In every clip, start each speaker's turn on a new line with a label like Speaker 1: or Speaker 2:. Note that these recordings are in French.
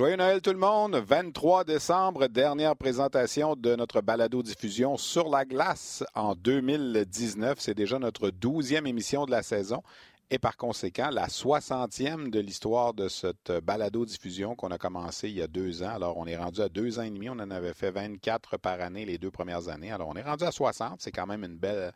Speaker 1: Joyeux Noël tout le monde. 23 décembre, dernière présentation de notre balado-diffusion sur la glace en 2019. C'est déjà notre douzième émission de la saison et par conséquent la 60e de l'histoire de cette balado-diffusion qu'on a commencé il y a deux ans. Alors, on est rendu à deux ans et demi. On en avait fait 24 par année les deux premières années. Alors, on est rendu à 60. C'est quand même une belle,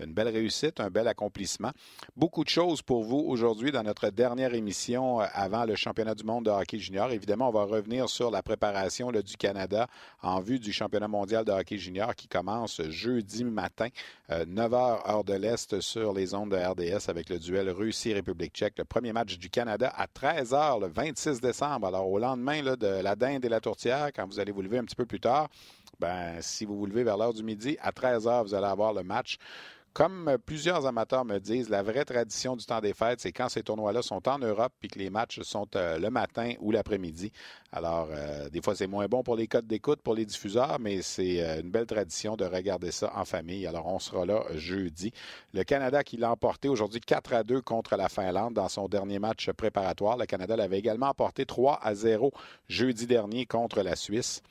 Speaker 1: une belle réussite, un bel accomplissement. Beaucoup de choses pour vous aujourd'hui dans notre dernière émission euh, avant le championnat du monde de hockey junior. Évidemment, on va revenir sur la préparation du Canada en vue du championnat mondial de hockey junior qui commence jeudi matin, 9h euh, heure de l'Est sur les ondes de RDS avec le duel Russie-République tchèque. Le premier match du Canada à 13h le 26 décembre. Alors, au lendemain de la dinde et la tourtière, quand vous allez vous lever un petit peu plus tard, ben, si vous vous levez vers l'heure du midi, à 13h, vous allez avoir le match comme plusieurs amateurs me disent, la vraie tradition du temps des fêtes, c'est quand ces tournois-là sont en Europe puis que les matchs sont euh, le matin ou l'après-midi. Alors, euh, des fois, c'est moins bon pour les codes d'écoute, pour les diffuseurs, mais c'est euh, une belle tradition de regarder ça en famille. Alors, on sera là jeudi. Le Canada qui l'a emporté aujourd'hui 4 à 2 contre la Finlande dans son dernier match préparatoire. Le Canada l'avait également emporté 3 à 0 jeudi dernier contre la Suisse.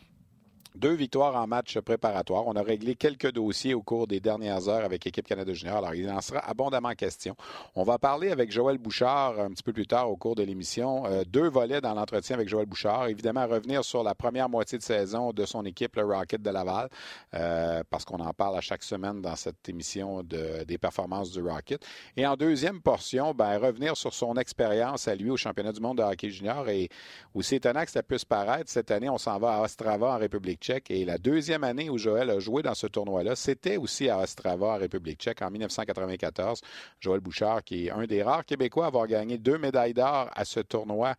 Speaker 1: Deux victoires en match préparatoire. On a réglé quelques dossiers au cours des dernières heures avec l'équipe Canada Junior. Alors, il en sera abondamment question. On va parler avec Joël Bouchard un petit peu plus tard au cours de l'émission. Euh, deux volets dans l'entretien avec Joël Bouchard. Évidemment, revenir sur la première moitié de saison de son équipe, le Rocket de Laval, euh, parce qu'on en parle à chaque semaine dans cette émission de, des performances du Rocket. Et en deuxième portion, ben, revenir sur son expérience à lui au championnat du monde de hockey junior. Et aussi étonnant que ça puisse paraître, cette année, on s'en va à Ostrava en République et la deuxième année où Joël a joué dans ce tournoi-là, c'était aussi à Ostrava, en République tchèque, en 1994. Joël Bouchard, qui est un des rares Québécois à avoir gagné deux médailles d'or à ce tournoi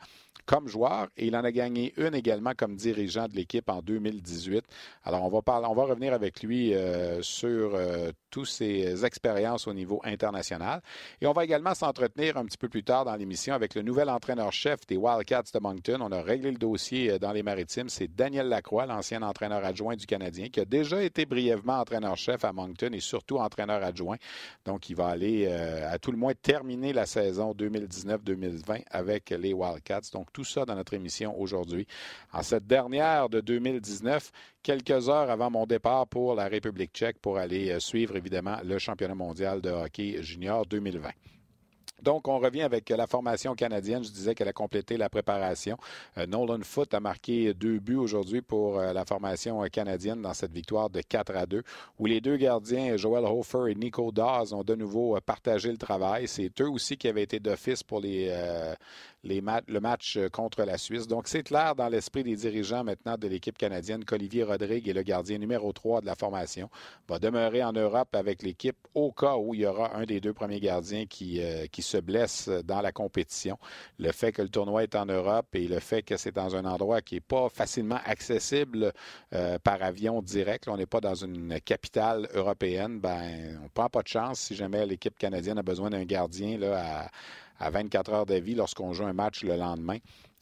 Speaker 1: comme joueur et il en a gagné une également comme dirigeant de l'équipe en 2018. Alors, on va, parler, on va revenir avec lui euh, sur euh, toutes ses expériences au niveau international. Et on va également s'entretenir un petit peu plus tard dans l'émission avec le nouvel entraîneur-chef des Wildcats de Moncton. On a réglé le dossier euh, dans les maritimes. C'est Daniel Lacroix, l'ancien entraîneur adjoint du Canadien, qui a déjà été brièvement entraîneur-chef à Moncton et surtout entraîneur adjoint. Donc, il va aller à tout le moins terminer la saison 2019-2020 avec les Wildcats. Donc, tout ça dans notre émission aujourd'hui. En cette dernière de 2019, quelques heures avant mon départ pour la République tchèque pour aller euh, suivre évidemment le championnat mondial de hockey junior 2020. Donc, on revient avec la formation canadienne. Je disais qu'elle a complété la préparation. Euh, Nolan Foote a marqué deux buts aujourd'hui pour euh, la formation canadienne dans cette victoire de 4 à 2, où les deux gardiens, Joel Hofer et Nico Dawes, ont de nouveau euh, partagé le travail. C'est eux aussi qui avaient été d'office pour les, le match contre la Suisse. Donc, c'est clair dans l'esprit des dirigeants maintenant de l'équipe canadienne qu'Olivier Rodrigue est le gardien numéro 3 de la formation. Va demeurer en Europe avec l'équipe au cas où il y aura un des deux premiers gardiens qui, qui se blesse dans la compétition. Le fait que le tournoi est en Europe et le fait que c'est dans un endroit qui n'est pas facilement accessible euh, par avion direct, on n'est pas dans une capitale européenne, ben on ne prend pas de chance si jamais l'équipe canadienne a besoin d'un gardien là, à, 24 heures de vie lorsqu'on joue un match le lendemain.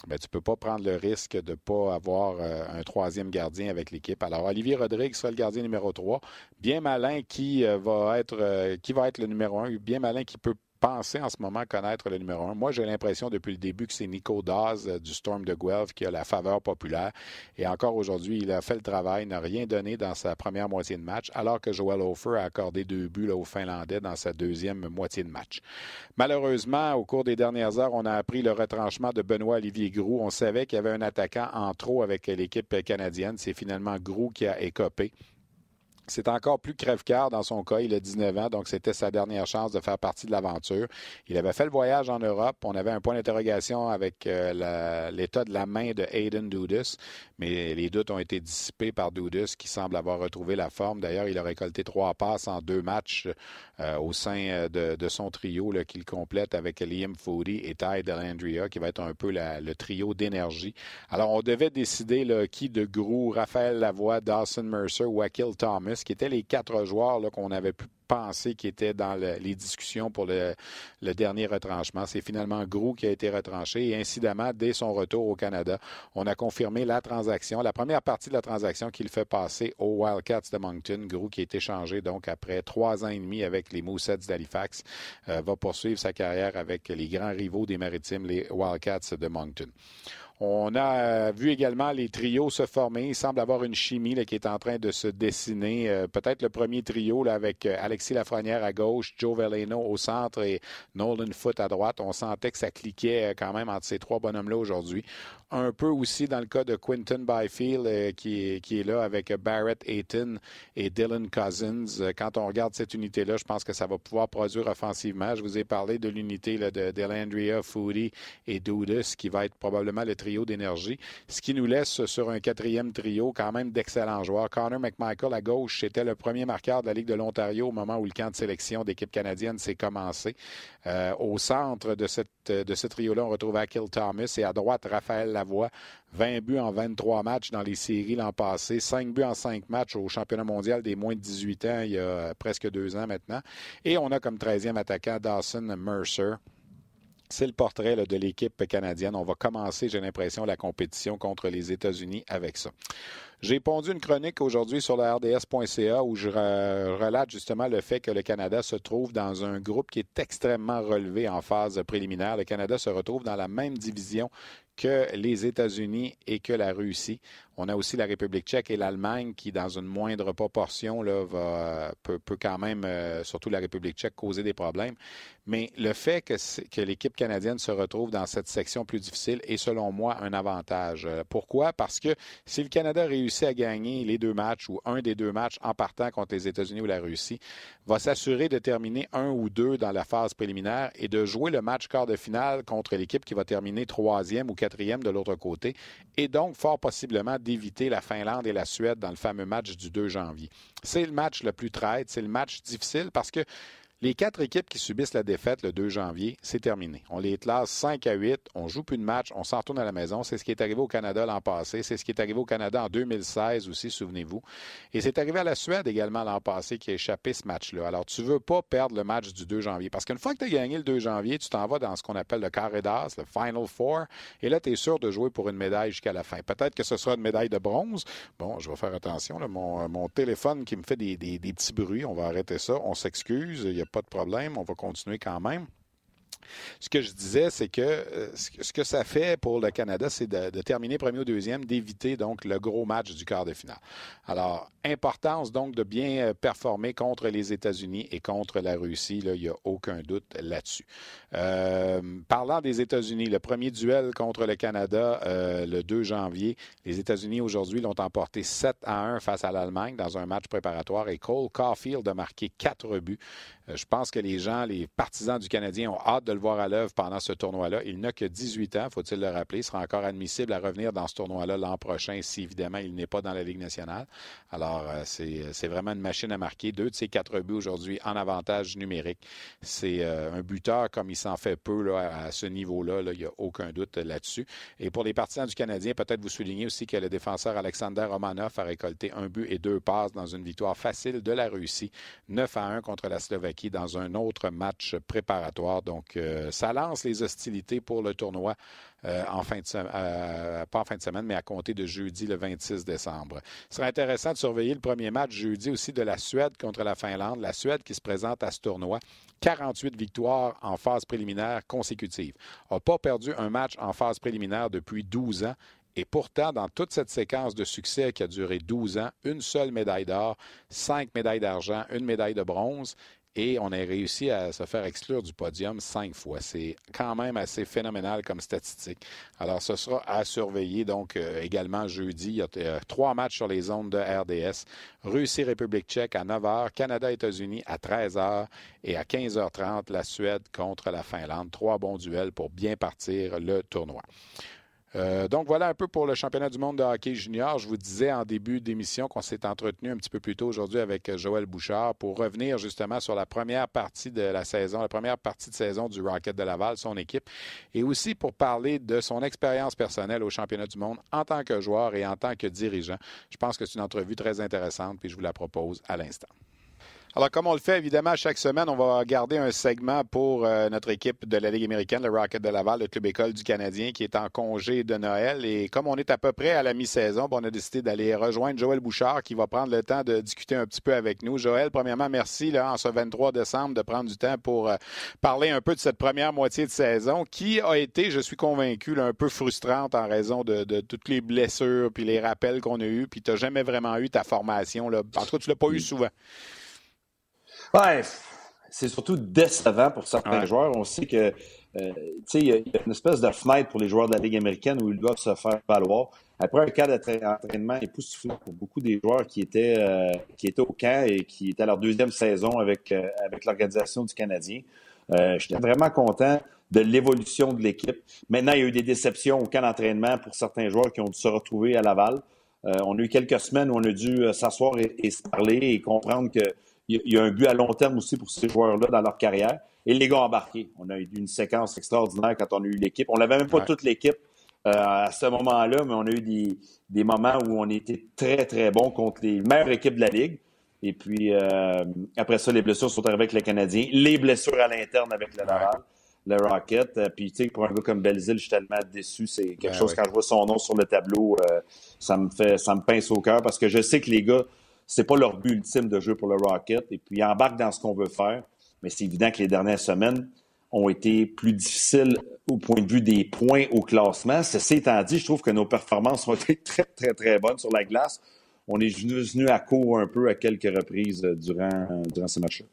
Speaker 1: Ben, tu ne peux pas prendre le risque de ne pas avoir euh, un troisième gardien avec l'équipe. Alors, Olivier Rodrigue sera le gardien numéro 3. Bien malin qui, euh, va être, qui va être le numéro 1. Bien malin qui peut penser en ce moment connaître le numéro un. Moi, j'ai l'impression depuis le début que c'est Nico Daz euh, du Storm de Guelph qui a la faveur populaire. Et encore aujourd'hui, il a fait le travail, n'a rien donné dans sa première moitié de match, alors que Joel Hofer a accordé deux buts aux Finlandais dans sa deuxième moitié de match. Malheureusement, au cours des dernières heures, on a appris le retranchement de Benoît Olivier Groux. On savait qu'il y avait un attaquant en trop avec l'équipe canadienne. C'est finalement Groux qui a écopé. C'est encore plus crève-cœur dans son cas. Il a 19 ans, donc c'était sa dernière chance de faire partie de l'aventure. Il avait fait le voyage en Europe. On avait un point d'interrogation avec euh, l'état de la main de Hayden Dudus, mais les doutes ont été dissipés par Dudus, qui semble avoir retrouvé la forme. D'ailleurs, il a récolté trois passes en deux matchs euh, au sein euh, de, son trio qu'il complète avec Liam Foody et Ty Delandria, qui va être un peu le trio d'énergie. Alors, on devait décider qui de Grou, Raphaël Lavoie, Dawson Mercer ou Akil Thomas qui étaient les quatre joueurs qu'on avait pu penser qui étaient dans les discussions pour le, dernier retranchement. C'est finalement Grou qui a été retranché et incidemment, dès son retour au Canada, on a confirmé la transaction, la première partie de la transaction qu'il fait passer aux Wildcats de Moncton. Grou qui a été changé donc après trois ans et demi avec les Moussets d'Halifax, euh, va poursuivre sa carrière avec les grands rivaux des Maritimes, les Wildcats de Moncton. On a euh, vu également les trios se former. Il semble avoir une chimie qui est en train de se dessiner. Euh, peut-être le premier trio là, avec euh, Alexis Lafrenière à gauche, Joe Veleno au centre et Nolan Foot à droite. On sentait que ça cliquait quand même entre ces trois bonhommes-là aujourd'hui. Un peu aussi dans le cas de Quinton Byfield qui, est, qui est là avec Barrett Ayton et Dylan Cousins. Quand on regarde cette unité-là, je pense que ça va pouvoir produire offensivement. Je vous ai parlé de l'unité de Delandria, Foodie et Dudas qui va être probablement le trio d'énergie, ce qui nous laisse sur un quatrième trio quand même d'excellents joueurs. Connor McMichael à gauche, c'était le premier marqueur de la Ligue de l'Ontario au moment où le camp de sélection d'équipe canadienne s'est commencé. Euh, au centre de, de ce trio-là, on retrouve Akil Thomas et à droite, Raphaël Lavoie. 20 buts en 23 matchs dans les séries l'an passé, 5 buts en 5 matchs au championnat mondial des moins de 18 ans il y a presque deux ans maintenant. Et on a comme 13e attaquant Dawson Mercer. C'est le portrait de l'équipe canadienne. On va commencer, j'ai l'impression, la compétition contre les États-Unis avec ça. J'ai pondu une chronique aujourd'hui sur la RDS.ca où je relate justement le fait que le Canada se trouve dans un groupe qui est extrêmement relevé en phase préliminaire. Le Canada se retrouve dans la même division que les États-Unis et que la Russie. On a aussi la République tchèque et l'Allemagne qui, dans une moindre proportion, peut, quand même, euh, surtout la République tchèque, causer des problèmes. Mais le fait que, l'équipe canadienne se retrouve dans cette section plus difficile est, selon moi, un avantage. Euh, pourquoi? Parce que si le Canada réussit à gagner les deux matchs ou un des deux matchs en partant contre les États-Unis ou la Russie, va s'assurer de terminer un ou deux dans la phase préliminaire et de jouer le match quart de finale contre l'équipe qui va terminer troisième ou quatrième de l'autre côté, et donc fort possiblement d'éviter la Finlande et la Suède dans le fameux match du 2 janvier. C'est le match le plus traite, c'est le match difficile parce que les quatre équipes qui subissent la défaite le 2 janvier, c'est terminé. On les classe 5 à 8, on joue plus de match, on s'en retourne à la maison. C'est ce qui est arrivé au Canada l'an passé, c'est ce qui est arrivé au Canada en 2016 aussi, souvenez-vous. Et c'est arrivé à la Suède également l'an passé qui a échappé ce match-là. Alors, tu veux pas perdre le match du 2 janvier parce qu'une fois que tu as gagné le 2 janvier, tu t'en vas dans ce qu'on appelle le carré d'as, le Final Four, et là, tu es sûr de jouer pour une médaille jusqu'à la fin. Peut-être que ce sera une médaille de bronze. Bon, je vais faire attention, mon, téléphone qui me fait des, petits bruits, on va arrêter ça. On s'excuse, pas de problème. On va continuer quand même. Ce que je disais, c'est que euh, ce que ça fait pour le Canada, c'est de, terminer premier ou deuxième, d'éviter donc le gros match du quart de finale. Alors, importance donc de bien euh, performer contre les États-Unis et contre la Russie, il n'y a aucun doute là-dessus. Euh, parlant des États-Unis, le premier duel contre le Canada le 2 janvier, les États-Unis aujourd'hui l'ont emporté 7 à 1 face à l'Allemagne dans un match préparatoire et Cole Caulfield a marqué quatre buts. Je pense que les gens, les partisans du Canadien ont hâte de le voir à l'œuvre pendant ce tournoi-là. Il n'a que 18 ans, faut-il le rappeler. Il sera encore admissible à revenir dans ce tournoi-là l'an prochain si, évidemment, il n'est pas dans la Ligue nationale. Alors, euh, c'est vraiment une machine à marquer. Deux de ses quatre buts aujourd'hui en avantage numérique. C'est euh, un buteur comme il s'en fait peu à ce niveau-là. il n'y a aucun doute là-dessus. Et pour les partisans du Canadien, peut-être vous souligner aussi que le défenseur Alexander Romanov a récolté un but et deux passes dans une victoire facile de la Russie, 9 à 1 contre la Slovaquie dans un autre match préparatoire. Donc, euh, ça lance les hostilités pour le tournoi euh, en fin de semaine, euh, pas en fin de semaine, mais à compter de jeudi le 26 décembre. Ce serait intéressant de surveiller le premier match jeudi aussi de la Suède contre la Finlande. La Suède qui se présente à ce tournoi. 48 victoires en phase préliminaire consécutive. N'a pas perdu un match en phase préliminaire depuis 12 ans. Et pourtant, dans toute cette séquence de succès qui a duré 12 ans, une seule médaille d'or, cinq médailles d'argent, une médaille de bronze et on a réussi à se faire exclure du podium cinq fois. C'est quand même assez phénoménal comme statistique. Alors, ce sera à surveiller. Donc, euh, également jeudi, il y a euh, trois matchs sur les zones de RDS. Russie-République tchèque à 9 h, Canada-États-Unis à 13 h et à 15h30, la Suède contre la Finlande. Trois bons duels pour bien partir le tournoi. Euh, donc voilà un peu pour le championnat du monde de hockey junior. Je vous disais en début d'émission qu'on s'est entretenu un petit peu plus tôt aujourd'hui avec euh, Joël Bouchard pour revenir justement sur la première partie de la saison, la première partie de saison du Rocket de Laval, son équipe, et aussi pour parler de son expérience personnelle au championnat du monde en tant que joueur et en tant que dirigeant. Je pense que c'est une entrevue très intéressante, puis je vous la propose à l'instant. Alors, comme on le fait évidemment chaque semaine, on va garder un segment pour euh, notre équipe de la Ligue américaine, le Rocket de Laval, le club école du Canadien, qui est en congé de Noël. Et comme on est à peu près à la mi-saison, on a décidé d'aller rejoindre Joël Bouchard, qui va prendre le temps de discuter un petit peu avec nous. Joël, premièrement, merci là, en ce 23 décembre de prendre du temps pour euh, parler un peu de cette première moitié de saison, qui a été, je suis convaincu, un peu frustrante en raison de, toutes les blessures puis les rappels qu'on a eus. Puis tu n'as jamais vraiment eu ta formation. Là. En tout cas, tu l'as pas eu souvent.
Speaker 2: Ouais, c'est surtout décevant pour certains joueurs. On sait que euh, il y, a une espèce de fenêtre pour les joueurs de la Ligue américaine où ils doivent se faire valoir. Après un cas d'entraînement époustouflant pour beaucoup des joueurs qui étaient, euh, qui étaient au camp et qui étaient à leur deuxième saison avec, euh, avec l'organisation du Canadien. J'étais vraiment content de l'évolution de l'équipe. Maintenant, il y a eu des déceptions au camp d'entraînement pour certains joueurs qui ont dû se retrouver à Laval. on a eu quelques semaines où on a dû s'asseoir et, se parler et comprendre que il y a un but à long terme aussi pour ces joueurs-là dans leur carrière. Et les gars embarqués. On a eu une séquence extraordinaire quand on a eu l'équipe. On n'avait même pas toute l'équipe euh, à ce moment-là, mais on a eu des, des, moments où on était très, très bons contre les meilleures équipes de la Ligue. Et puis, euh, après ça, les blessures sont arrivées avec les Canadiens. Les blessures à l'interne avec le Laval, le Rocket. Euh, puis, tu sais, pour un gars comme Belzil, je suis tellement déçu. C'est quelque ben chose, quand je vois son nom sur le tableau, ça me fait, ça me pince au cœur parce que je sais que les gars c'est pas leur but ultime de jouer pour le Rocket. Et puis, ils embarquent dans ce qu'on veut faire. Mais c'est évident que les dernières semaines ont été plus difficiles au point de vue des points au classement. Ceci étant dit, je trouve que nos performances ont été très, très, très bonnes sur la glace. On est venu à court un peu à quelques reprises durant, durant ces matchs-là.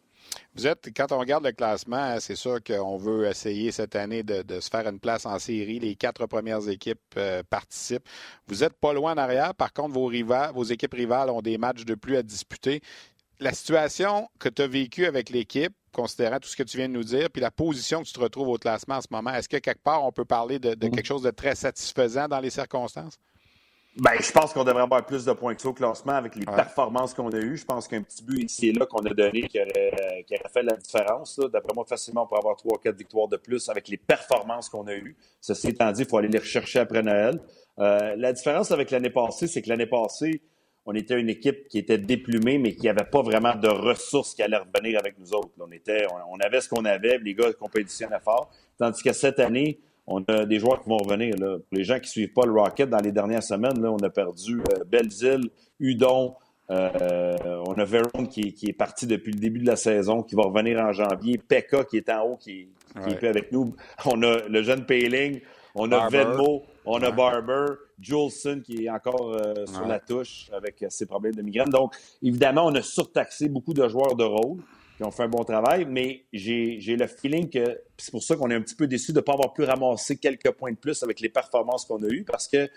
Speaker 1: Vous êtes, quand on regarde le classement, c'est sûr qu'on veut essayer cette année de, se faire une place en série. Les quatre premières équipes euh, participent. Vous n'êtes pas loin en arrière. Par contre, vos, rivales, vos équipes rivales ont des matchs de plus à disputer. La situation que tu as vécue avec l'équipe, considérant tout ce que tu viens de nous dire, puis la position que tu te retrouves au classement en ce moment, est-ce que quelque part on peut parler de mm-hmm. quelque chose de très satisfaisant dans les circonstances?
Speaker 2: Ben, je pense qu'on devrait avoir plus de points que ça au classement avec les performances qu'on a eues. Je pense qu'un petit but ici et là qu'on a donné qui aurait, qui aurait fait la différence. D'après moi, facilement, on pourrait avoir trois ou quatre victoires de plus avec les performances qu'on a eues. Ceci étant dit, il faut aller les rechercher après Noël. Euh, la différence avec l'année passée, c'est que l'année passée, on était une équipe qui était déplumée, mais qui n'avait pas vraiment de ressources qui allaient revenir avec nous autres. On, était, on, avait ce qu'on avait, les gars compétitionnaient fort. Tandis que cette année, on a des joueurs qui vont revenir. Là. Pour les gens qui ne suivent pas le Rocket, dans les dernières semaines, là, on a perdu euh, Belzile, Udon, euh, on a Veron qui, est parti depuis le début de la saison, qui va revenir en janvier. Pekka qui est en haut, qui, est plus avec nous. On a le jeune Payling, on a Venmo, on a Barber, Juleson qui est encore euh, sur la touche avec ses problèmes de migraine. Donc, évidemment, on a surtaxé beaucoup de joueurs de rôle qui ont fait un bon travail, mais j'ai le feeling que c'est pour ça qu'on est un petit peu déçu de ne pas avoir pu ramasser quelques points de plus avec les performances qu'on a eues, parce que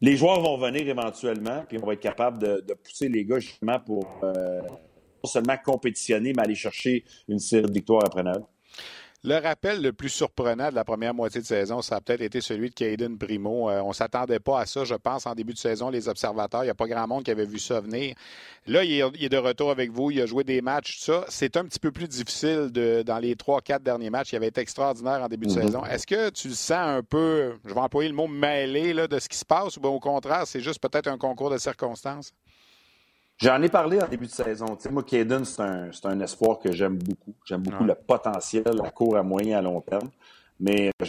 Speaker 2: les joueurs vont venir éventuellement, puis on va être capable de, pousser les gars justement pour euh, non seulement compétitionner, mais aller chercher une série de victoires après Noël.
Speaker 1: Le rappel le plus surprenant de la première moitié de saison, ça a peut-être été celui de Caden Primo. Euh, on ne s'attendait pas à ça, je pense, en début de saison, les observateurs. Il n'y a pas grand monde qui avait vu ça venir. Là, il est, de retour avec vous. Il a joué des matchs, tout ça. C'est un petit peu plus difficile de, dans les trois, quatre derniers matchs. Il avait été extraordinaire en début de mm-hmm. saison. Est-ce que tu le sens un peu, je vais employer le mot mêlé là, de ce qui se passe ou bien au contraire, c'est juste peut-être un concours de circonstances?
Speaker 2: J'en ai parlé en début de saison. moi, Caden, c'est un, un, espoir que j'aime beaucoup. J'aime beaucoup le potentiel à court, à moyen, à long terme. Mais je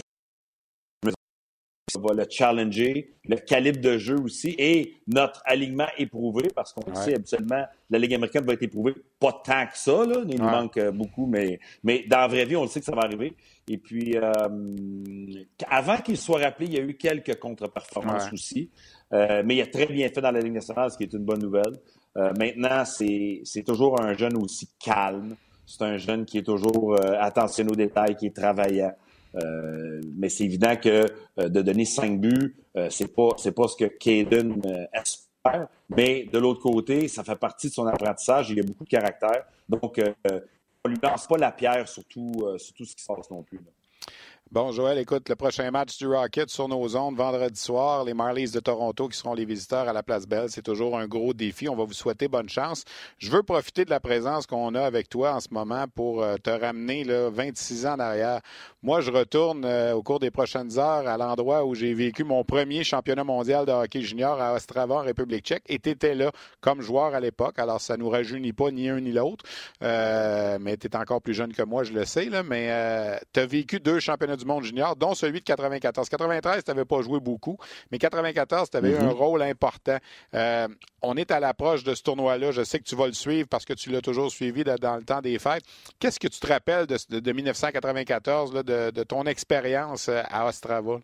Speaker 2: va le challenger, le calibre de jeu aussi et notre alignement éprouvé, parce qu'on sait habituellement, la Ligue américaine va être éprouvée pas tant que ça, là. il nous manque euh, beaucoup, mais, mais dans la vraie vie, on le sait que ça va arriver. Et puis, euh, avant qu'il soit rappelé, il y a eu quelques contre-performances aussi, euh, mais il a très bien fait dans la Ligue nationale, ce qui est une bonne nouvelle. Euh, maintenant, c'est toujours un jeune aussi calme. C'est un jeune qui est toujours euh, attentionné aux détails, qui est travaillant. mais c'est évident que de donner cinq buts, c'est pas c'est pas ce que Caden espère. Mais de l'autre côté, ça fait partie de son apprentissage. Il a beaucoup de caractère. Donc, on lui lance pas la pierre sur tout ce qui se passe non plus.
Speaker 1: Bon, Joël, écoute, le prochain match du Rocket sur nos ondes vendredi soir, les Marlies de Toronto qui seront les visiteurs à la Place Belle. C'est toujours un gros défi. On va vous souhaiter bonne chance. Je veux profiter de la présence qu'on a avec toi en ce moment pour euh, te ramener là, 26 ans en arrière. Moi, je retourne euh, au cours des prochaines heures à l'endroit où j'ai vécu mon premier championnat mondial de hockey junior à Ostrava, en République tchèque, et tu étais là comme joueur à l'époque. Alors, ça nous rajeunit pas ni un ni l'autre, euh, mais tu es encore plus jeune que moi, je le sais, mais tu as vécu deux championnats du monde junior, dont celui de 94. 93, tu n'avais pas joué beaucoup, mais 94, tu avais eu un rôle important. Euh, on est à l'approche de ce tournoi-là. Je sais que tu vas le suivre parce que tu l'as toujours suivi dans le temps des fêtes. Qu'est-ce que tu te rappelles de, 1994, de, ton expérience à Ostrava?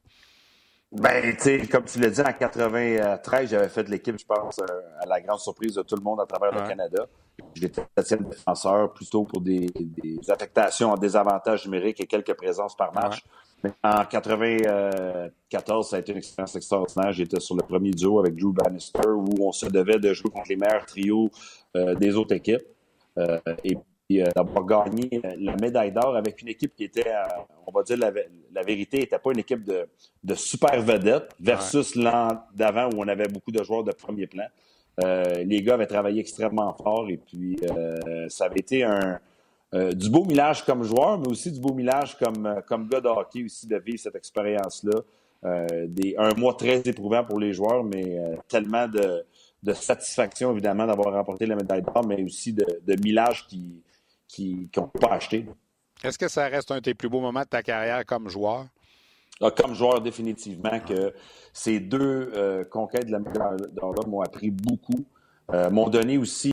Speaker 2: Ben, tu sais, comme tu l'as dit, en 93, j'avais fait l'équipe, je pense, euh, à la grande surprise de tout le monde à travers le Canada. J'étais septième défenseur plutôt pour des, affectations en désavantage numérique et quelques présences par match. Mais en 94, ça a été une expérience extraordinaire. J'étais sur le premier duo avec Drew Bannister où on se devait de jouer contre les meilleurs trios euh, des autres équipes. Euh, et euh, d'avoir gagné la médaille d'or avec une équipe qui était, on va dire la, vérité, n'était pas une équipe de, super vedettes versus l'an d'avant où on avait beaucoup de joueurs de premier plan. les gars avaient travaillé extrêmement fort et puis ça avait été un, euh, du beau millage comme joueur, mais aussi du beau millage comme, euh, comme gars de hockey aussi de vivre cette expérience-là. Euh, un mois très éprouvant pour les joueurs, mais tellement de, satisfaction, évidemment, d'avoir remporté la médaille d'or, mais aussi de, de millage qui qui n'ont pas acheté.
Speaker 1: Est-ce que ça reste un de tes plus beaux moments de ta carrière comme joueur?
Speaker 2: Ah, comme joueur, définitivement, que ces deux conquêtes de la médaille d'or m'ont appris beaucoup, m'ont donné aussi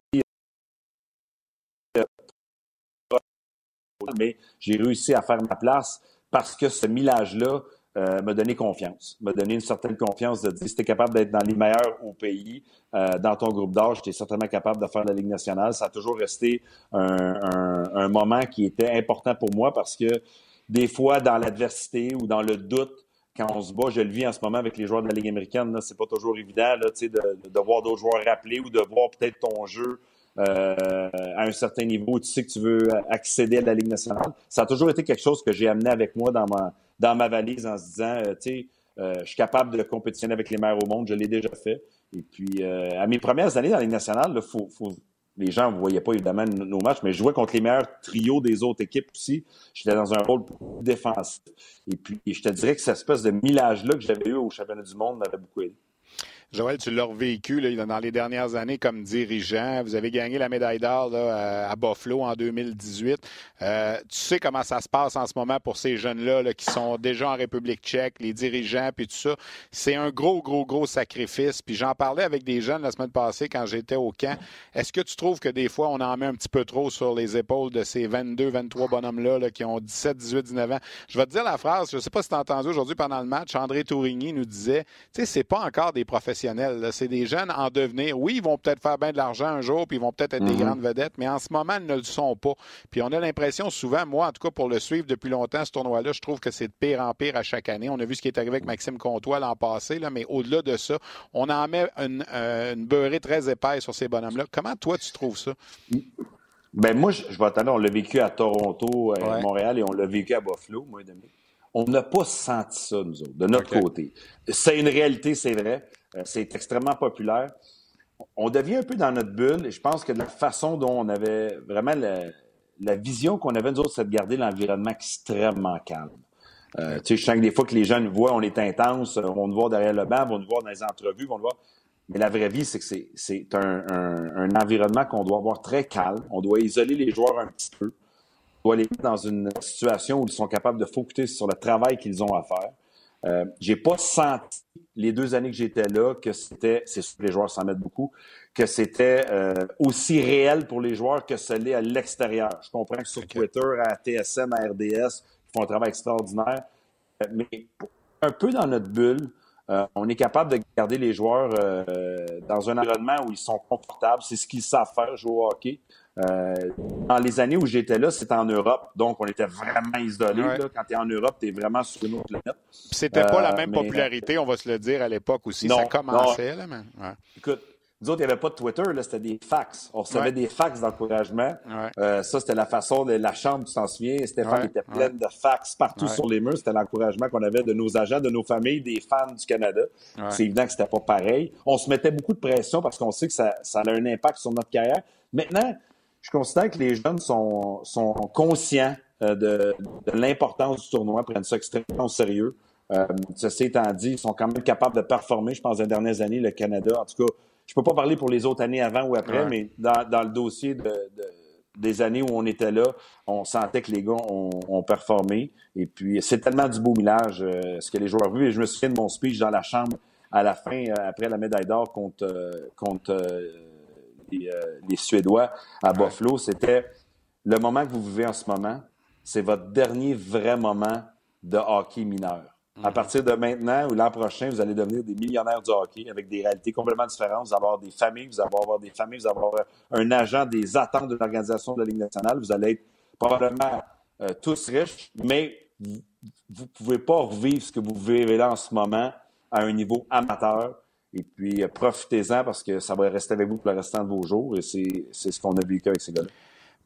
Speaker 2: mais j'ai réussi à faire ma place parce que ce millage-là euh, m'a donné confiance, m'a donné une certaine confiance de dire si tu es capable d'être dans les meilleurs au pays, euh, dans ton groupe d'âge, tu es certainement capable de faire la Ligue nationale. Ça a toujours resté un, moment qui était important pour moi parce que des fois, dans l'adversité ou dans le doute, quand on se bat, je le vis en ce moment avec les joueurs de la Ligue américaine, c'est pas toujours évident là, de, de voir d'autres joueurs rappeler ou de voir peut-être ton jeu euh, à un certain niveau, tu sais que tu veux accéder à la Ligue nationale. Ça a toujours été quelque chose que j'ai amené avec moi dans ma, dans ma valise en se disant, euh, tu sais, euh, je suis capable de compétitionner avec les meilleurs au monde, je l'ai déjà fait. Et puis, à mes premières années dans la Ligue nationale, les gens ne voyaient pas évidemment nos matchs, mais je jouais contre les meilleurs trios des autres équipes aussi. J'étais dans un rôle défensif. Et puis, je te dirais que cette espèce de millage-là que j'avais eu au championnat du monde m'avait beaucoup aidé.
Speaker 1: Joël, tu l'as revécu là, dans les dernières années comme dirigeant. Vous avez gagné la médaille d'or à Buffalo en 2018. Euh, tu sais comment ça se passe en ce moment pour ces jeunes-là qui sont déjà en République tchèque, les dirigeants, puis tout ça. C'est un gros, gros, gros sacrifice. Puis j'en parlais avec des jeunes la semaine passée quand j'étais au camp. Est-ce que tu trouves que des fois, on en met un petit peu trop sur les épaules de ces 22, 23 bonhommes-là qui ont 17, 18, 19 ans? Je vais te dire la phrase, je ne sais pas si tu as entendu aujourd'hui pendant le match, André Tourigny nous disait, tu sais, c'est pas encore des professionnels c'est des jeunes en devenir. Oui, ils vont peut-être faire bien de l'argent un jour, puis ils vont peut-être être, des mhm. grandes vedettes, mais en ce moment, ils ne le sont pas. Puis on a l'impression souvent, moi en tout cas pour le suivre depuis longtemps, ce tournoi-là, je trouve que c'est de pire en pire à chaque année. On a vu ce qui est arrivé avec Maxime Comtois l'an passé, là, mais au-delà de ça, on en met une, euh, beurrée très épaisse sur ces bonhommes-là. Comment toi, tu trouves ça?
Speaker 2: Ben moi, je, vais t'aller, on l'a vécu à Toronto, à euh, Montréal, et on l'a vécu à Buffalo, moi et demi. On n'a pas senti ça, nous autres, de notre côté. C'est une réalité, c'est vrai. Euh, c'est extrêmement populaire. On devient un peu dans notre bulle et je pense que la façon dont on avait vraiment la, vision qu'on avait, nous autres, c'est de garder l'environnement extrêmement calme. Euh, tu sais, je sens que des fois que les gens nous voient, on est intense, on nous voit derrière le banc, on nous voit dans les entrevues, on nous voit. Mais la vraie vie, c'est que c'est un, un, environnement qu'on doit avoir très calme. On doit isoler les joueurs un petit peu. On doit les mettre dans une situation où ils sont capables de focus sur le travail qu'ils ont à faire. Euh, j'ai pas senti les deux années que j'étais là que c'était, c'est sûr que les joueurs s'en mettent beaucoup, que c'était euh, aussi réel pour les joueurs que ce l'est à l'extérieur. Je comprends que sur Twitter, à TSN, à RDS, ils font un travail extraordinaire, euh, mais un peu dans notre bulle, on est capable de garder les joueurs dans un environnement où ils sont confortables. C'est ce qu'ils savent faire, jouer au hockey. Euh, dans les années où j'étais là, c'était en Europe, donc on était vraiment isolés. Quand tu es en Europe, tu es vraiment sur une autre planète.
Speaker 1: C'était pas la euh, même popularité, on va se le dire, à l'époque aussi. ça commençait. Là,
Speaker 2: Écoute, nous autres, il n'y avait pas de Twitter, c'était des fax. On recevait des fax d'encouragement. Euh, ça, c'était la façon de la chambre, tu t'en souviens? Stéphane était pleine de fax partout sur les murs. C'était l'encouragement qu'on avait de nos agents, de nos familles, des fans du Canada. C'est évident que c'était pas pareil. On se mettait beaucoup de pression parce qu'on sait que ça, ça a un impact sur notre carrière. Maintenant, je considère que les jeunes sont, sont conscients euh, de, de l'importance du tournoi, prennent ça extrêmement au sérieux. Euh, ceci étant dit, ils sont quand même capables de performer. Je pense, dans les dernières années, le Canada, en tout cas, je peux pas parler pour les autres années avant ou après, mais dans, dans, le dossier de, de, des années où on était là, on sentait que les gars ont, ont performé. Et puis, c'est tellement du beau millage, euh, ce que les joueurs ont vu. Et je me souviens de mon speech dans la chambre à la fin, euh, après la médaille d'or contre, contre euh, les, Suédois à Buffalo, c'était le moment que vous vivez en ce moment, c'est votre dernier vrai moment de hockey mineur. À mhm. partir de maintenant ou l'an prochain, vous allez devenir des millionnaires du hockey avec des réalités complètement différentes. Vous allez avoir des familles, vous allez avoir des familles, vous allez avoir un agent des attentes de l'organisation de la Ligue nationale. Vous allez être probablement euh, tous riches, mais vous ne pouvez pas revivre ce que vous vivez là en ce moment à un niveau amateur et puis, euh, profitez-en parce que ça va rester avec vous pour le restant de vos jours. Et c'est ce qu'on a vécu avec ces gars-là.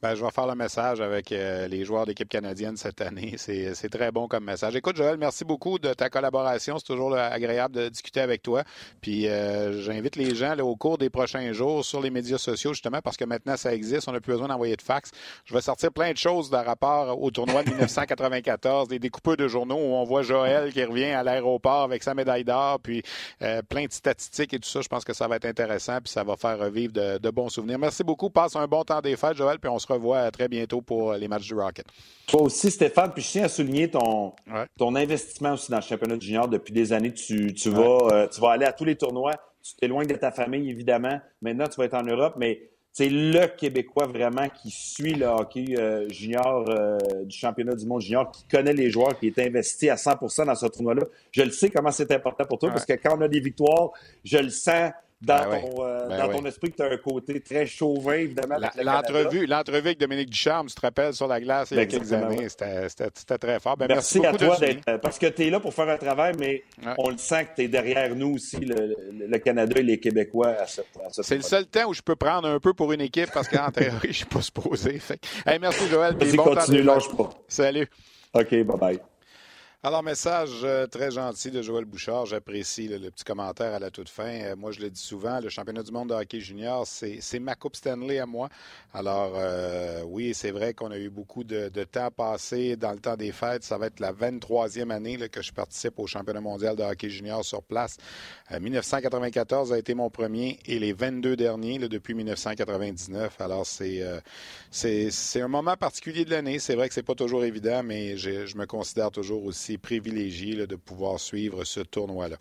Speaker 1: Ben, je vais faire le message avec euh, les joueurs d'équipe canadienne cette année. C'est très bon comme message. Écoute, Joël, merci beaucoup de ta collaboration. C'est toujours agréable de discuter avec toi. Puis euh, j'invite les gens au cours des prochains jours sur les médias sociaux, justement, parce que maintenant ça existe. On n'a plus besoin d'envoyer de fax. Je vais sortir plein de choses de rapport au tournoi de 1994, des découpeurs de journaux où on voit Joël qui revient à l'aéroport avec sa médaille d'or, puis euh, plein de statistiques et tout ça. Je pense que ça va être intéressant, puis ça va faire revivre de, de bons souvenirs. Merci beaucoup. Passe un bon temps des fêtes, Joël, puis on se revoit très bientôt pour les matchs du Rocket.
Speaker 2: Toi aussi, Stéphane, puis je tiens à souligner ton, ton investissement aussi dans le championnat junior depuis des années. Tu, tu vas, euh, tu vas aller à tous les tournois. Tu t'éloignes de ta famille, évidemment. Maintenant, tu vas être en Europe, mais c'est le Québécois vraiment qui suit le hockey euh, junior euh, du championnat du monde junior, qui connaît les joueurs, qui est investi à 100% dans ce tournoi-là. Je le sais comment c'est important pour toi, parce que quand on a des victoires, je le sens dans, ben ton, euh, ben dans ton esprit que tu as un côté très chauvin, évidemment.
Speaker 1: L'entrevue l'entrevue avec Dominique Ducharme, tu te rappelles, sur la glace il y a quelques années, c'était très fort.
Speaker 2: Ben, merci, à toi d'être. Parce que tu es là pour faire un travail, mais on le sent que tu es derrière nous aussi, le, le, Canada et les Québécois à ce,
Speaker 1: ce C'est le seul temps où je peux prendre un peu pour une équipe parce qu'en théorie, je ne suis pas supposé. Fait. Hey, merci, Joël.
Speaker 2: Vas-y, bon continue, lâche pas.
Speaker 1: Salut.
Speaker 2: OK, bye-bye.
Speaker 1: Alors, message euh, très gentil de Joël Bouchard. J'apprécie le, petit commentaire à la toute fin. Euh, moi, je le dis souvent, le championnat du monde de hockey junior, c'est ma Coupe Stanley à moi. Alors, euh, oui, c'est vrai qu'on a eu beaucoup de, temps passé dans le temps des fêtes. Ça va être la 23e année que je participe au championnat mondial de hockey junior sur place. 1994 a été mon premier et les 22 derniers depuis 1999. Alors, c'est un moment particulier de l'année. C'est vrai que c'est pas toujours évident, mais je me considère toujours aussi privilégié de pouvoir suivre ce tournoi-là.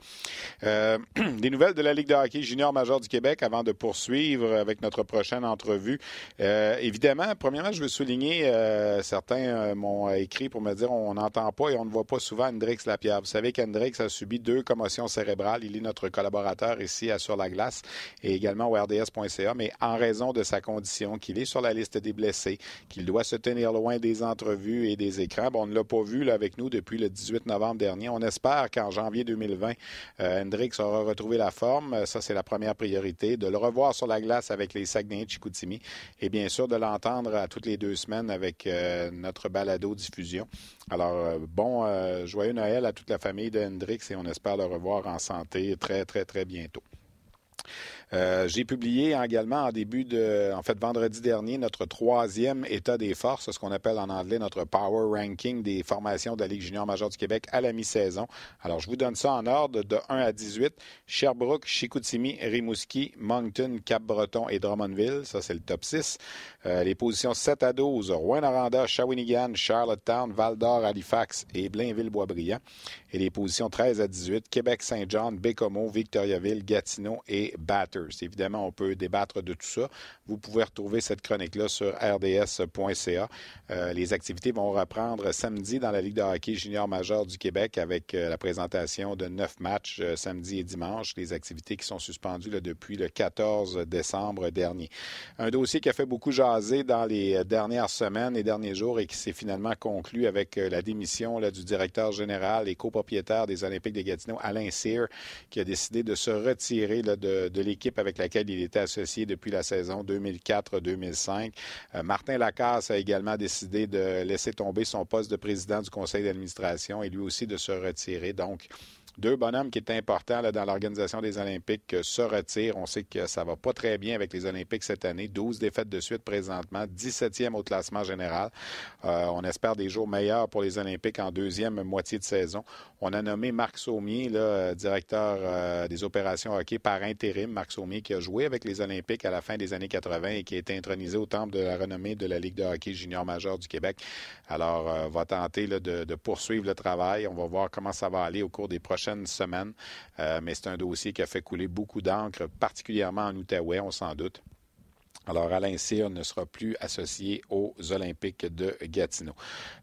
Speaker 1: Euh, des nouvelles de la Ligue de hockey junior major du Québec avant de poursuivre avec notre prochaine entrevue. Euh, évidemment, premièrement, je veux souligner, euh, certains m'ont écrit pour me dire on n'entend pas et on ne voit pas souvent Hendrix Lapierre. Vous savez qu'Hendrix a subi deux commotions cérébrales. Il est notre collaborateur ici à Sur la glace et également au RDS.ca, mais en raison de sa condition, qu'il est sur la liste des blessés, qu'il doit se tenir loin des entrevues et des écrans, on ne l'a pas vu là, avec nous depuis le 18 novembre dernier. On espère qu'en janvier 2020, euh, Hendrix aura retrouvé la forme. Ça, c'est la première priorité. De le revoir sur la glace avec les Saguenay Chicoutimi et bien sûr de l'entendre à toutes les deux semaines avec euh, notre balado diffusion. Alors, euh, bon, joyeux Noël à toute la famille de Hendrix et on espère le revoir en santé très, très, très bientôt. Euh, j'ai publié également en début de, en fait, vendredi dernier, notre troisième état des forces, ce qu'on appelle en anglais notre Power Ranking des formations de la Ligue junior majeure du Québec à la mi-saison. Alors, je vous donne ça en ordre de 1 à 18. Sherbrooke, Chicoutimi, Rimouski, Moncton, Cap-Breton et Drummondville. Ça, c'est le top 6. Euh, les positions 7 à 12, Rouen-Noranda, Shawinigan, Charlottetown, Val-d'Or, Halifax et Blainville-Boisbriand. Et les positions 13 à 18, Québec-Saint-Jean, Bécomo, Victoriaville, Gatineau et Batters. Évidemment, on peut débattre de tout ça. Vous pouvez retrouver cette chronique-là sur rds.ca. Euh, les activités vont reprendre samedi dans la Ligue de hockey junior majeur du Québec avec euh, la présentation de neuf matchs euh, samedi et dimanche. Les activités qui sont suspendues depuis le 14 décembre dernier. Un dossier qui a fait beaucoup jaser dans les dernières semaines et derniers jours et qui s'est finalement conclu avec la démission du directeur général et copropriétaire des Olympiques de Gatineau, Alain Cyr, qui a décidé de se retirer de l'équipe avec laquelle il était associé depuis la saison 2004-2005. Martin Lacasse a également décidé de laisser tomber son poste de président du conseil d'administration et lui aussi de se retirer. Donc, deux bonhommes qui étaient importants dans l'organisation des Olympiques euh, se retirent. On sait que ça va pas très bien avec les Olympiques cette année. 12 défaites de suite présentement, 17e au classement général. Euh, on espère des jours meilleurs pour les Olympiques en deuxième moitié de saison. On a nommé Marc Saumier, là, directeur euh, des opérations hockey par intérim. Marc Saumier qui a joué avec les Olympiques à la fin des années 80 et qui a été intronisé au temple de la renommée de la Ligue de hockey junior majeur du Québec. Alors, va tenter de, de poursuivre le travail. On va voir comment ça va aller au cours des prochaines euh, mais c'est un dossier qui a fait couler beaucoup d'encre, particulièrement en Outaouais, on s'en doute. Alors, Alain Cyr ne sera plus associé aux Olympiques de Gatineau.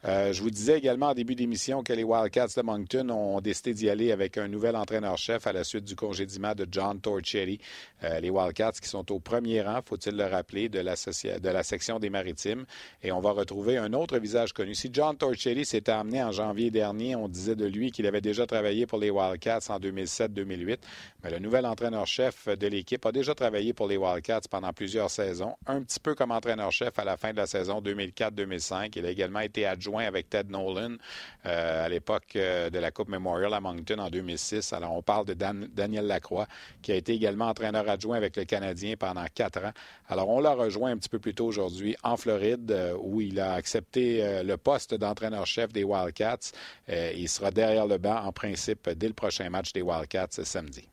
Speaker 1: Euh, je vous disais également en début d'émission que les Wildcats de Moncton ont décidé d'y aller avec un nouvel entraîneur-chef à la suite du congédiement de John Torchetti. Euh, les Wildcats qui sont au premier rang, faut-il le rappeler, de, de la section des Maritimes. Et on va retrouver un autre visage connu. Si John Torchetti s'était amené en janvier dernier, on disait de lui qu'il avait déjà travaillé pour les Wildcats en 2007-2008. Mais le nouvel entraîneur-chef de l'équipe a déjà travaillé pour les Wildcats pendant plusieurs saisons un petit peu comme entraîneur-chef à la fin de la saison 2004-2005. Il a également été adjoint avec Ted Nolan euh, à l'époque euh, de la Coupe Memorial à Moncton en 2006. Alors, on parle de Daniel Lacroix, qui a été également entraîneur adjoint avec le Canadien pendant quatre ans. Alors, on l'a rejoint un petit peu plus tôt aujourd'hui en Floride, euh, où il a accepté le poste d'entraîneur-chef des Wildcats. il sera derrière le banc, en principe, dès le prochain match des Wildcats samedi.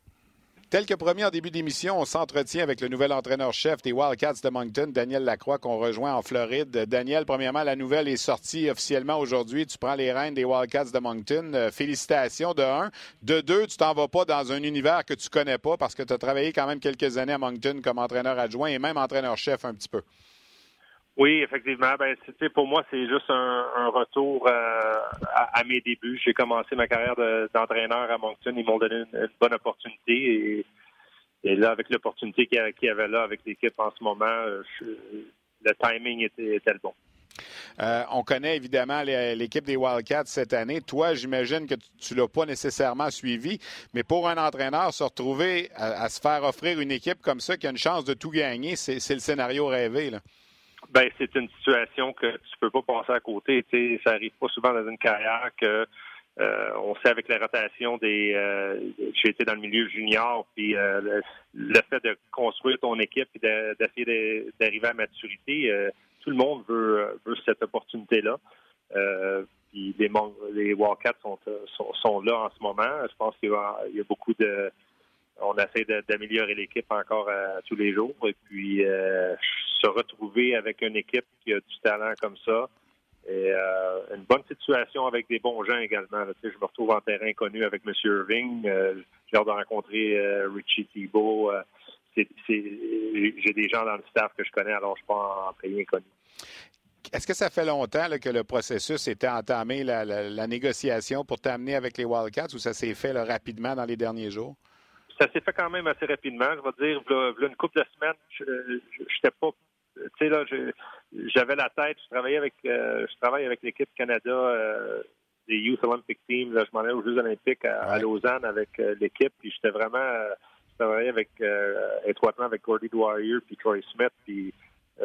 Speaker 1: Tel que promis en début d'émission, on s'entretient avec le nouvel entraîneur-chef des Wildcats de Moncton, Daniel Lacroix, qu'on rejoint en Floride. Daniel, premièrement, la nouvelle est sortie officiellement aujourd'hui. Tu prends les rênes des Wildcats de Moncton. Euh, félicitations de un. De deux, tu t'en vas pas dans un univers que tu connais pas parce que tu as travaillé quand même quelques années à Moncton comme entraîneur adjoint et même entraîneur-chef un petit peu.
Speaker 3: Oui, effectivement. Ben, pour moi, c'est juste un, retour euh, à, mes débuts. J'ai commencé ma carrière d'entraîneur à Moncton. Ils m'ont donné une, bonne opportunité. Et, là, avec l'opportunité qu'il y, avait là avec l'équipe en ce moment, le timing était, le bon.
Speaker 1: Euh, on connaît évidemment l'équipe des Wildcats cette année. Toi, j'imagine que tu ne l'as pas nécessairement suivi, mais pour un entraîneur, se retrouver à, à, se faire offrir une équipe comme ça qui a une chance de tout gagner, c'est le scénario rêvé. Là.
Speaker 3: Ben, c'est une situation que tu peux pas passer à côté. sais, ça arrive pas souvent dans une carrière que euh, on sait avec la rotation des. Euh, j'ai été dans le milieu junior, puis euh, le, fait de construire ton équipe et d'essayer d'arriver à maturité, tout le monde veut, veut cette opportunité-là. puis les, les Wildcats sont, sont, sont, là en ce moment. Je pense qu'il y, a beaucoup de on essaie d'améliorer l'équipe encore euh, tous les jours. Et puis, euh, se retrouver avec une équipe qui a du talent comme ça. Et euh, une bonne situation avec des bons gens également. je me retrouve en terrain connu avec M. Irving. J'ai hâte de rencontrer Richie Thibault. J'ai des gens dans le staff que je connais, alors je ne suis pas en pays inconnu.
Speaker 1: Est-ce que ça fait longtemps que le processus était entamé, la, la négociation pour t'amener avec les Wildcats, ou ça s'est fait rapidement dans les derniers jours?
Speaker 3: ça s'est fait quand même assez rapidement. Je vais dire, une couple de semaines, je n'étais pas. Tu sais, là, j'avais la tête. Je travaillais avec, euh, je travaille avec l'équipe Canada euh, des Youth Olympic Team. Là, je m'en allais aux Jeux Olympiques à, Lausanne avec euh, l'équipe. Puis j'étais vraiment, je travaillais avec étroitement avec Gordy Dwyer, puis Troy Smith, puis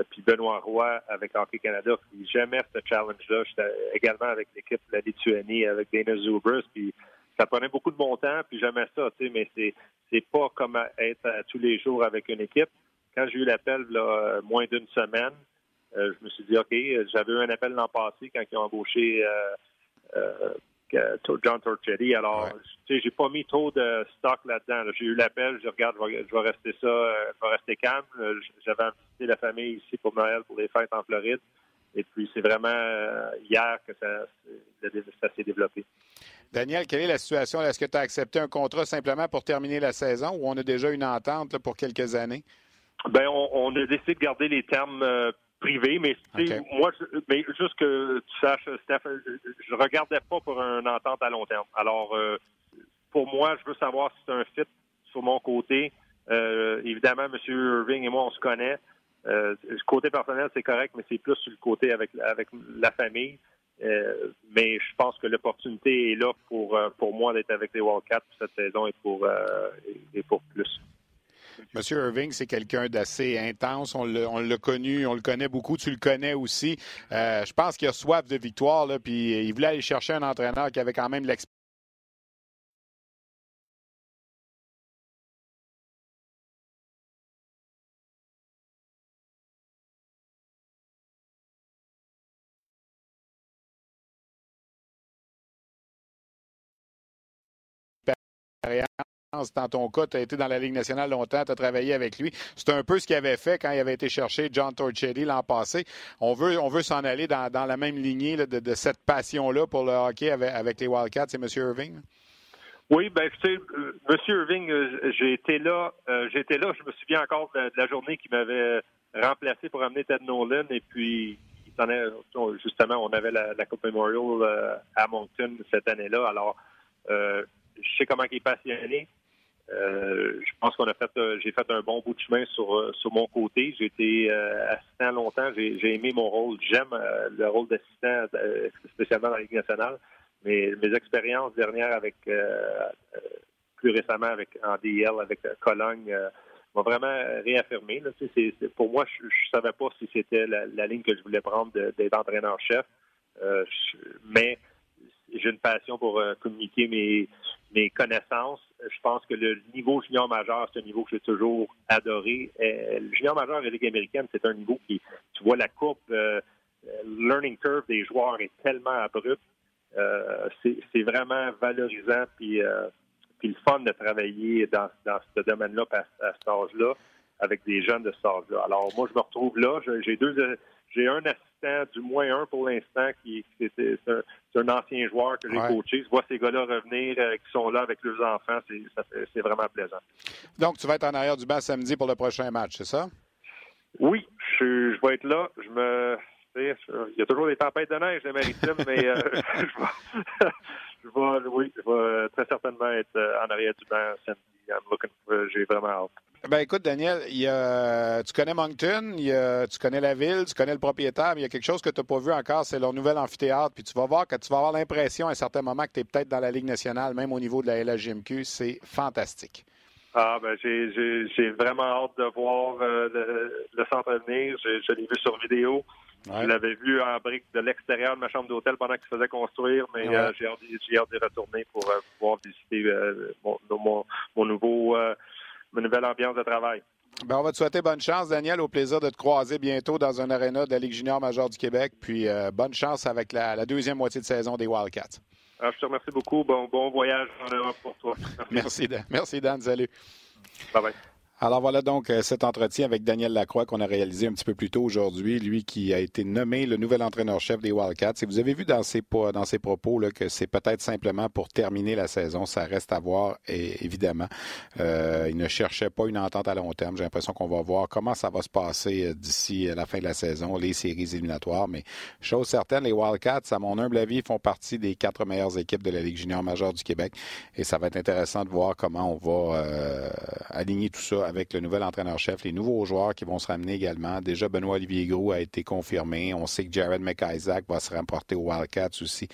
Speaker 3: puis Benoît Roy avec Hockey Canada. Puis j'aimais ce challenge-là. J'étais également avec l'équipe de la Lituanie, avec Dana Zubers. Puis ça prenait beaucoup de mon temps, puis j'aimais ça, tu sais, mais c'est c'est pas comme être tous les jours avec une équipe. Quand j'ai eu l'appel, là, moins d'une semaine, euh, je me suis dit, OK, j'avais eu un appel l'an passé quand ils ont embauché euh, euh, John Torchetti. Alors, tu sais, j'ai pas mis trop de stock là-dedans. J'ai eu l'appel, je regarde, je vais, rester ça, je vais rester calme. J'avais invité la famille ici pour Noël, pour les fêtes en Floride. Et puis, c'est vraiment hier que ça, ça s'est développé.
Speaker 1: Daniel, quelle est la situation? Est-ce que tu as accepté un contrat simplement pour terminer la saison ou on a déjà une entente pour quelques années?
Speaker 3: Ben, on, a décidé de garder les termes euh, privés, mais moi, mais juste que tu saches, Steph, je ne regardais pas pour une entente à long terme. Alors, euh, pour moi, je veux savoir si c'est un fit sur mon côté. Euh, évidemment, M. Irving et moi, on se connaît. Euh, côté personnel, c'est correct, mais c'est plus sur le côté avec, avec la famille. Euh, mais je pense que l'opportunité est là pour, euh, pour moi d'être avec les Wildcats pour cette saison et pour, euh, et pour plus.
Speaker 1: Monsieur Irving, c'est quelqu'un d'assez intense. On l'a connu, on le connaît beaucoup. Tu le connais aussi. je pense qu'il a soif de victoire, puis il voulait aller chercher un entraîneur qui avait quand même l'expérience dans ton cas, tu as été dans la Ligue nationale longtemps, tu as travaillé avec lui. C'est un peu ce qu'il avait fait quand il avait été cherché John Torchetti l'an passé. On veut, s'en aller dans, la même lignée de, cette passion-là pour le hockey avec, les Wildcats. C'est M. Irving?
Speaker 3: Oui, ben sais, euh, M. Irving, euh, j'ai été là, euh, j'étais là, je me souviens encore de, la journée qu'il m'avait remplacé pour amener Ted Nolan et puis justement, on avait la, Coupe Memorial à Moncton cette année-là. Alors, je sais comment il est passionné. Euh, je pense qu'on a fait, euh, j'ai fait un bon bout de chemin sur euh, sur mon côté. J'ai été assistant longtemps. J'ai aimé mon rôle. J'aime le rôle d'assistant, spécialement dans la Ligue nationale. Mais mes expériences dernières avec plus récemment avec en DL avec Cologne m'ont vraiment réaffirmé. Pour moi, je, ne savais pas si c'était la, ligne que je voulais prendre d'être entraîneur-chef. mais j'ai une passion pour communiquer mes mes connaissances. Je pense que le niveau junior majeur, c'est un niveau que j'ai toujours adoré. Euh, le junior majeur de la Ligue américaine, c'est un niveau qui, tu vois, la courbe, euh, learning curve des joueurs est tellement abrupt. Euh, c'est vraiment valorisant puis, puis le fun de travailler dans, dans ce domaine-là à, à cet âge-là avec des jeunes de cet âge-là. Alors moi, je me retrouve là. J'ai deux j'ai un assistant, du moins un pour l'instant, qui, est, un, ancien joueur que j'ai coaché. Je vois ces gars-là revenir, euh, qui sont là avec leurs enfants. C'est vraiment plaisant.
Speaker 1: Donc, tu vas être en arrière du banc samedi pour le prochain match, c'est ça?
Speaker 3: Oui, je, vais être là. Je me. Il y a toujours des tempêtes de neige les maritimes, mais euh, je, vais, oui, je vais très certainement être euh, en arrière du banc samedi. J'ai vraiment hâte.
Speaker 1: Ben écoute, Daniel, tu connais Moncton, tu connais la ville, tu connais le propriétaire, mais il y a quelque chose que tu n'as pas vu encore, c'est leur nouvel amphithéâtre. Puis tu vas voir que tu vas avoir l'impression à un certain moment que tu es peut-être dans la Ligue nationale, même au niveau de la LHGMQ. C'est fantastique.
Speaker 3: Ah ben j'ai vraiment hâte de voir euh, le, centre venir. Je, l'ai vu sur vidéo. Je l'avais vu en brique de l'extérieur de ma chambre d'hôtel pendant qu'il faisait construire, mais euh, j'ai hâte, d'y retourner pour euh, pouvoir visiter mon, nouveau une nouvelle ambiance de travail.
Speaker 1: Ben, on va te souhaiter bonne chance, Daniel. Au plaisir de te croiser bientôt dans un aréna de la Ligue junior majeure du Québec. Puis euh, bonne chance avec la, deuxième moitié de saison des Wildcats.
Speaker 3: Ah, je te remercie beaucoup. Bon, bon voyage en Europe pour toi.
Speaker 1: Merci, Dan. Merci, Dan. Salut.
Speaker 3: Bye bye.
Speaker 1: Alors voilà donc euh, cet entretien avec Daniel Lacroix qu'on a réalisé un petit peu plus tôt aujourd'hui, lui qui a été nommé le nouvel entraîneur-chef des Wildcats. Et vous avez vu dans ses, dans ses propos là, que c'est peut-être simplement pour terminer la saison. Ça reste à voir, et, évidemment. Euh, il ne cherchait pas une entente à long terme. J'ai l'impression qu'on va voir comment ça va se passer euh, d'ici la fin de la saison, les séries éliminatoires. Mais chose certaine, les Wildcats, à mon humble avis, font partie des quatre meilleures équipes de la Ligue junior majeure du Québec. Et ça va être intéressant de voir comment on va aligner tout ça le nouvel entraîneur-chef, les nouveaux joueurs qui vont se ramener également. Déjà, Benoît-Olivier Gros a été confirmé. On sait que Jared McIsaac va se remporter aux Wildcats aussi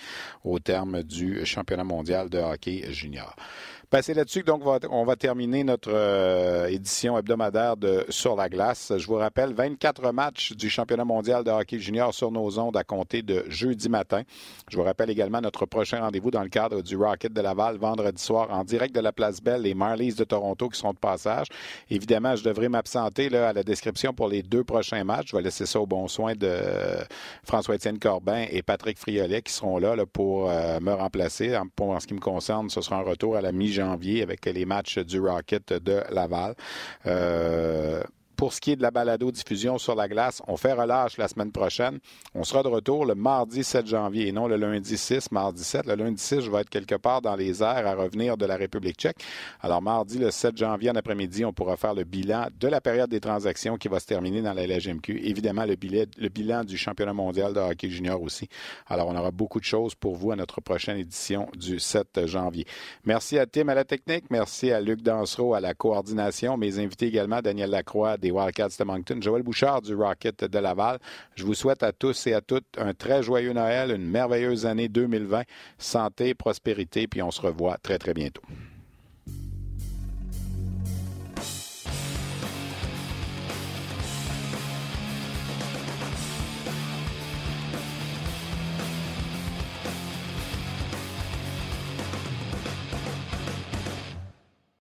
Speaker 1: au terme du championnat mondial de hockey junior. C'est là-dessus donc on va terminer notre euh, édition hebdomadaire de Sur la glace. Je vous rappelle, 24 matchs du championnat mondial de hockey junior sur nos ondes à compter de jeudi matin. Je vous rappelle également notre prochain rendez-vous dans le cadre du Rocket de Laval vendredi soir en direct de la Place Belle, les Marlies de Toronto qui sont de passage. Évidemment, je devrais m'absenter à la description pour les deux prochains matchs. Je vais laisser ça au bon soin de François-Étienne Corbin et Patrick Friolet qui seront là, pour euh, me remplacer. En ce qui me concerne, ce sera un retour à la mi janvier avec les matchs du Rocket de Laval. Euh, pour ce qui est de la balado-diffusion sur la glace, on fait relâche la semaine prochaine. On sera de retour le mardi 7 janvier et non le lundi 6, mardi 7. Le lundi 6, je vais être quelque part dans les airs à revenir de la République tchèque. Alors, mardi, le 7 janvier en après-midi, on pourra faire le bilan de la période des transactions qui va se terminer dans la LGMQ. Évidemment, le bilan, le bilan du championnat mondial de hockey junior aussi. Alors, on aura beaucoup de choses pour vous à notre prochaine édition du 7 janvier. Merci à Tim à la technique. Merci à Luc Dansereau à la coordination. Mes invités également, Daniel Lacroix des Wildcats de Moncton, Joël Bouchard du Rocket de Laval. Je vous souhaite à tous et à toutes un très joyeux Noël, une merveilleuse année 2020. Santé, prospérité, puis on se revoit très, très bientôt.